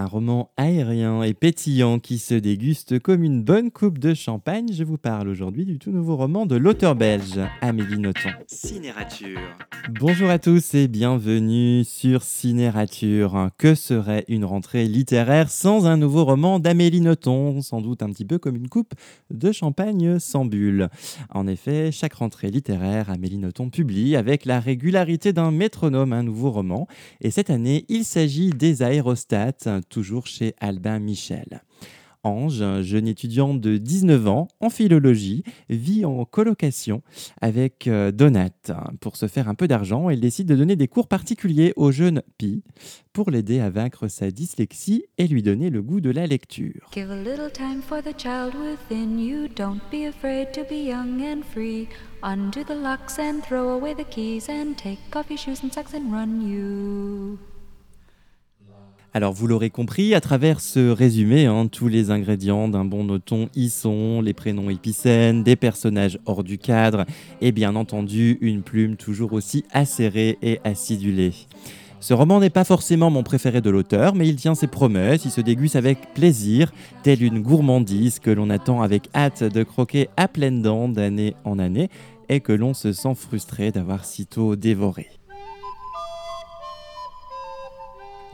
Un roman aérien et pétillant qui se déguste comme une bonne coupe de champagne. Je vous parle aujourd'hui du tout nouveau roman de l'auteur belge Amélie Nothomb. Cinérature. Bonjour à tous et bienvenue sur Cinérature. Que serait une rentrée littéraire sans un nouveau roman d'Amélie Nothomb? Sans doute un petit peu comme une coupe de champagne sans bulle. En effet, chaque rentrée littéraire, Amélie Nothomb publie avec la régularité d'un métronome un nouveau roman. Et cette année, il s'agit des aérostats toujours chez Albin Michel. Ange, jeune étudiante de 19 ans en philologie, vit en colocation avec euh, Donat. Pour se faire un peu d'argent, elle décide de donner des cours particuliers au jeune Pi pour l'aider à vaincre sa dyslexie et lui donner le goût de la lecture. Give a little time for the child within you. Don't be afraid to be young and free. Undo the locks and throw away the keys and take off your shoes and socks and run you. Alors vous l'aurez compris, à travers ce résumé, hein, tous les ingrédients d'un bon noton y sont, les prénoms épicènes, des personnages hors du cadre, et bien entendu une plume toujours aussi acérée et acidulée. Ce roman n'est pas forcément mon préféré de l'auteur, mais il tient ses promesses, il se déguste avec plaisir, telle une gourmandise que l'on attend avec hâte de croquer à pleines dents d'année en année, et que l'on se sent frustré d'avoir sitôt dévoré.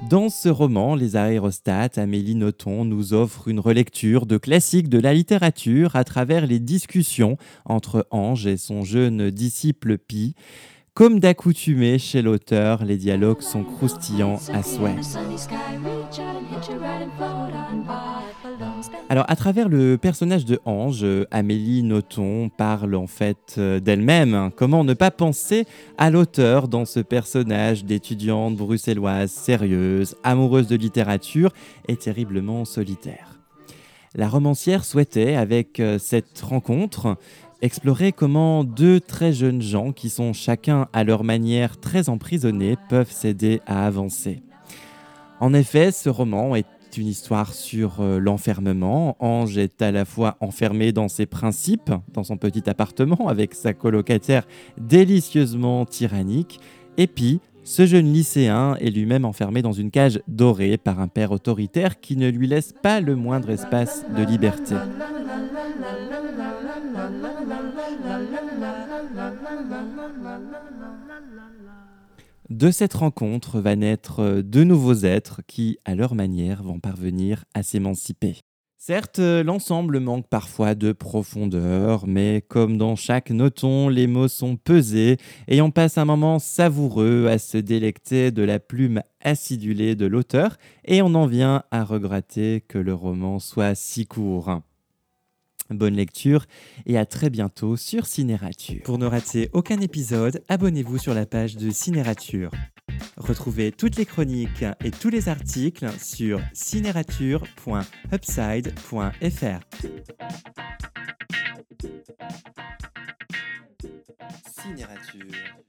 Dans ce roman, Les aérostats, Amélie Nothomb nous offre une relecture de classiques de la littérature à travers les discussions entre Ange et son jeune disciple Pi. Comme d'accoutumé chez l'auteur, les dialogues sont croustillants à souhait. Alors, à travers le personnage de Ange, Amélie Nothomb parle en fait euh, d'elle-même. Comment ne pas penser à l'auteur dans ce personnage d'étudiante bruxelloise sérieuse, amoureuse de littérature et terriblement solitaire? La romancière souhaitait, avec euh, cette rencontre, explorer comment deux très jeunes gens, qui sont chacun à leur manière très emprisonnés, peuvent s'aider à avancer. En effet, ce roman est une histoire sur euh, l'enfermement. Ange est à la fois enfermé dans ses principes, dans son petit appartement, avec sa colocataire délicieusement tyrannique, et puis ce jeune lycéen est lui-même enfermé dans une cage dorée par un père autoritaire qui ne lui laisse pas le moindre espace de liberté. De cette rencontre va naître deux nouveaux êtres qui, à leur manière, vont parvenir à s'émanciper. Certes, l'ensemble manque parfois de profondeur, mais comme dans chaque noton, les mots sont pesés et on passe un moment savoureux à se délecter de la plume acidulée de l'auteur et on en vient à regretter que le roman soit si court. Bonne lecture et à très bientôt sur Cinérature. Pour ne rater aucun épisode, abonnez-vous sur la page de Cinérature. Retrouvez toutes les chroniques et tous les articles sur cinérature.upside.fr. Cinérature.